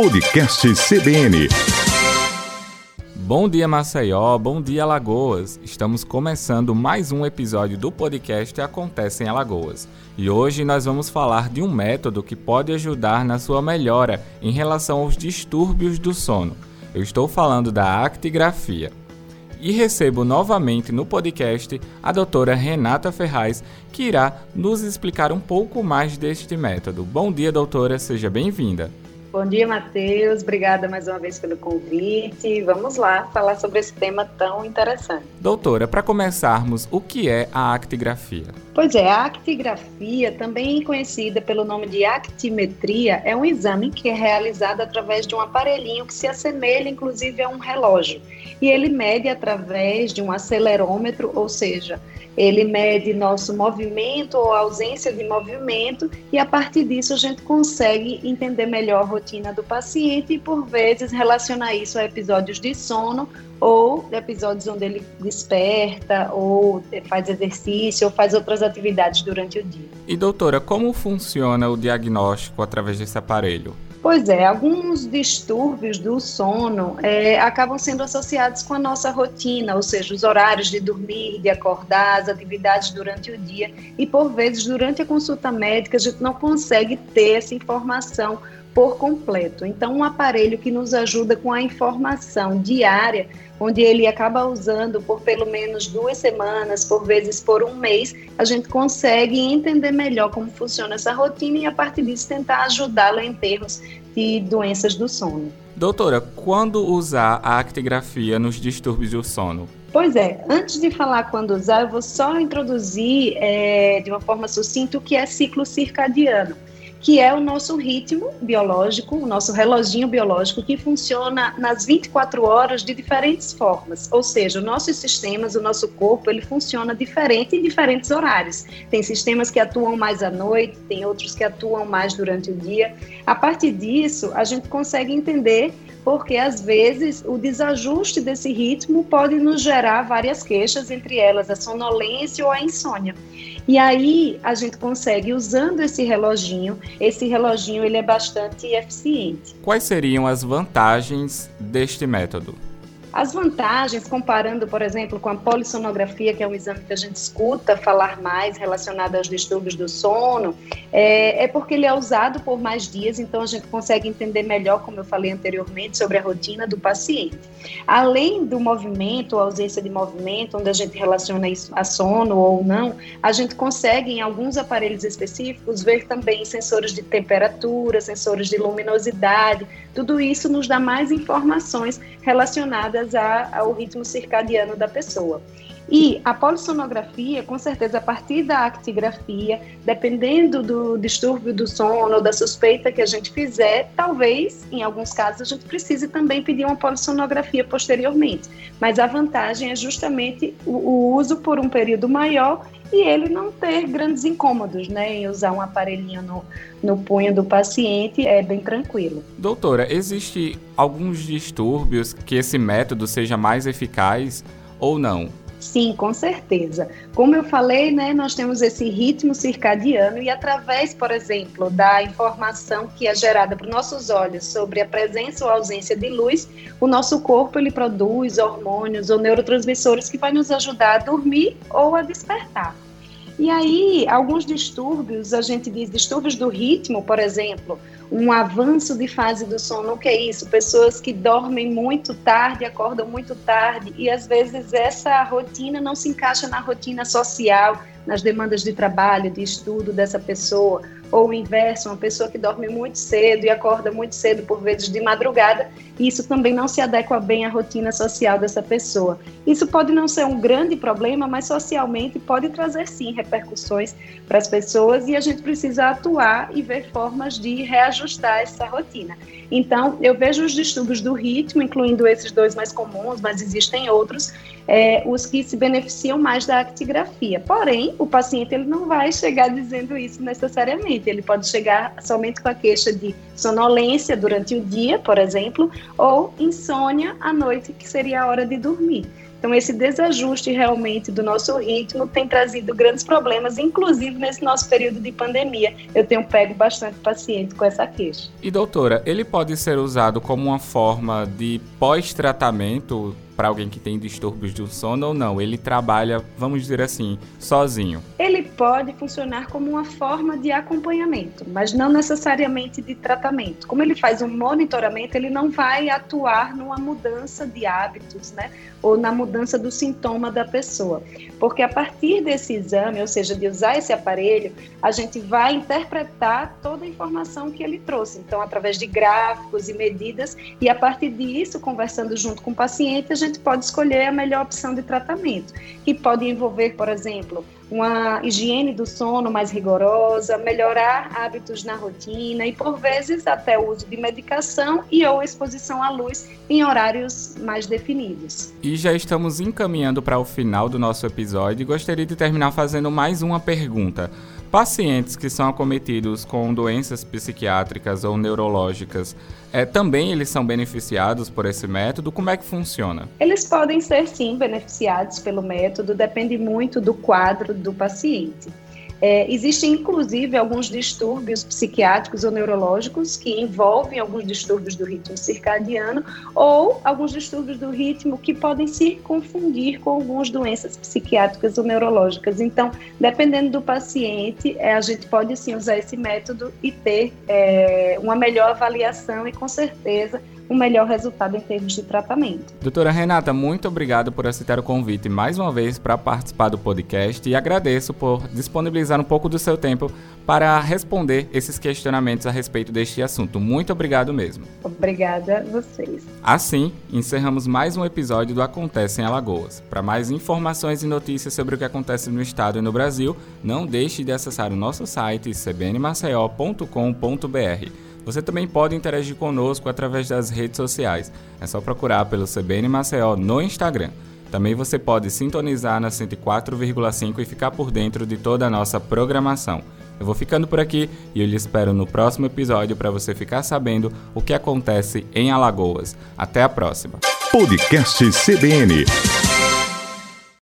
Podcast CBN. Bom dia, Maceió. Bom dia, Alagoas. Estamos começando mais um episódio do podcast Acontece em Alagoas. E hoje nós vamos falar de um método que pode ajudar na sua melhora em relação aos distúrbios do sono. Eu estou falando da actigrafia. E recebo novamente no podcast a doutora Renata Ferraz, que irá nos explicar um pouco mais deste método. Bom dia, doutora, seja bem-vinda. Bom dia, Matheus. Obrigada mais uma vez pelo convite. Vamos lá falar sobre esse tema tão interessante. Doutora, para começarmos, o que é a actigrafia? Pois é, a actigrafia, também conhecida pelo nome de actimetria, é um exame que é realizado através de um aparelhinho que se assemelha inclusive a um relógio. E ele mede através de um acelerômetro, ou seja, ele mede nosso movimento ou ausência de movimento e a partir disso a gente consegue entender melhor a rotina do paciente e por vezes relacionar isso a episódios de sono ou episódios onde ele desperta ou faz exercício ou faz outras atividades durante o dia. E doutora, como funciona o diagnóstico através desse aparelho? Pois é, alguns distúrbios do sono é, acabam sendo associados com a nossa rotina, ou seja, os horários de dormir, de acordar, as atividades durante o dia. E por vezes, durante a consulta médica, a gente não consegue ter essa informação por completo. Então, um aparelho que nos ajuda com a informação diária, onde ele acaba usando por pelo menos duas semanas, por vezes por um mês, a gente consegue entender melhor como funciona essa rotina e, a partir disso, tentar ajudá-la em termos de doenças do sono. Doutora, quando usar a actigrafia nos distúrbios do sono? Pois é, antes de falar quando usar, eu vou só introduzir é, de uma forma sucinta o que é ciclo circadiano que é o nosso ritmo biológico, o nosso reloginho biológico que funciona nas 24 horas de diferentes formas. Ou seja, nossos sistemas, o nosso corpo, ele funciona diferente em diferentes horários. Tem sistemas que atuam mais à noite, tem outros que atuam mais durante o dia. A partir disso, a gente consegue entender porque às vezes o desajuste desse ritmo pode nos gerar várias queixas, entre elas a sonolência ou a insônia. E aí a gente consegue usando esse reloginho, esse reloginho ele é bastante eficiente. Quais seriam as vantagens deste método? As vantagens, comparando, por exemplo, com a polissonografia, que é um exame que a gente escuta falar mais relacionado aos distúrbios do sono, é, é, porque ele é usado por mais dias, então a gente consegue entender melhor, como eu falei anteriormente, sobre a rotina do paciente. Além do movimento, a ausência de movimento, onde a gente relaciona isso a sono ou não, a gente consegue, em alguns aparelhos específicos, ver também sensores de temperatura, sensores de luminosidade, tudo isso nos dá mais informações relacionadas ao ritmo circadiano da pessoa. E a polissonografia, com certeza, a partir da actigrafia, dependendo do distúrbio do sono da suspeita que a gente fizer, talvez, em alguns casos, a gente precise também pedir uma polissonografia posteriormente. Mas a vantagem é justamente o, o uso por um período maior e ele não ter grandes incômodos, né, em usar um aparelhinho no, no punho do paciente, é bem tranquilo. Doutora, existe alguns distúrbios que esse método seja mais eficaz ou não? Sim, com certeza. Como eu falei, né, nós temos esse ritmo circadiano e através, por exemplo, da informação que é gerada por nossos olhos sobre a presença ou ausência de luz, o nosso corpo ele produz hormônios ou neurotransmissores que vai nos ajudar a dormir ou a despertar. E aí, alguns distúrbios, a gente diz distúrbios do ritmo, por exemplo, um avanço de fase do sono. O que é isso? Pessoas que dormem muito tarde, acordam muito tarde, e às vezes essa rotina não se encaixa na rotina social, nas demandas de trabalho, de estudo dessa pessoa ou o inverso, uma pessoa que dorme muito cedo e acorda muito cedo, por vezes de madrugada, isso também não se adequa bem à rotina social dessa pessoa. Isso pode não ser um grande problema, mas socialmente pode trazer sim repercussões para as pessoas e a gente precisa atuar e ver formas de reajustar essa rotina. Então, eu vejo os distúrbios do ritmo, incluindo esses dois mais comuns, mas existem outros, é, os que se beneficiam mais da actigrafia. Porém, o paciente ele não vai chegar dizendo isso necessariamente. Ele pode chegar somente com a queixa de sonolência durante o dia, por exemplo, ou insônia à noite, que seria a hora de dormir. Então, esse desajuste realmente do nosso ritmo tem trazido grandes problemas, inclusive nesse nosso período de pandemia. Eu tenho pego bastante paciente com essa queixa. E doutora, ele pode ser usado como uma forma de pós-tratamento para alguém que tem distúrbios do sono ou não? Ele trabalha, vamos dizer assim, sozinho? Ele pode funcionar como uma forma de acompanhamento, mas não necessariamente de tratamento. Como ele faz um monitoramento, ele não vai atuar numa mudança de hábitos, né? Ou na mudança do sintoma da pessoa. Porque a partir desse exame, ou seja, de usar esse aparelho, a gente vai interpretar toda a informação que ele trouxe. Então, através de gráficos e medidas, e a partir disso, conversando junto com o paciente, a gente pode escolher a melhor opção de tratamento, que pode envolver, por exemplo, uma higiene do sono mais rigorosa, melhorar hábitos na rotina e, por vezes, até o uso de medicação e ou exposição à luz em horários mais definidos. E já estamos encaminhando para o final do nosso episódio e gostaria de terminar fazendo mais uma pergunta. Pacientes que são acometidos com doenças psiquiátricas ou neurológicas, é, também eles são beneficiados por esse método? Como é que funciona? Eles podem ser sim beneficiados pelo método, depende muito do quadro do paciente. É, existem, inclusive, alguns distúrbios psiquiátricos ou neurológicos que envolvem alguns distúrbios do ritmo circadiano ou alguns distúrbios do ritmo que podem se confundir com algumas doenças psiquiátricas ou neurológicas. Então, dependendo do paciente, é, a gente pode sim usar esse método e ter é, uma melhor avaliação e, com certeza, um melhor resultado em termos de tratamento. Doutora Renata, muito obrigado por aceitar o convite mais uma vez para participar do podcast e agradeço por disponibilizar um pouco do seu tempo para responder esses questionamentos a respeito deste assunto. Muito obrigado mesmo. Obrigada a vocês. Assim, encerramos mais um episódio do Acontece em Alagoas. Para mais informações e notícias sobre o que acontece no estado e no Brasil, não deixe de acessar o nosso site cbnmaceió.com.br. Você também pode interagir conosco através das redes sociais. É só procurar pelo CBN Maceió no Instagram. Também você pode sintonizar na 104,5 e ficar por dentro de toda a nossa programação. Eu vou ficando por aqui e eu lhe espero no próximo episódio para você ficar sabendo o que acontece em Alagoas. Até a próxima. Podcast CBN.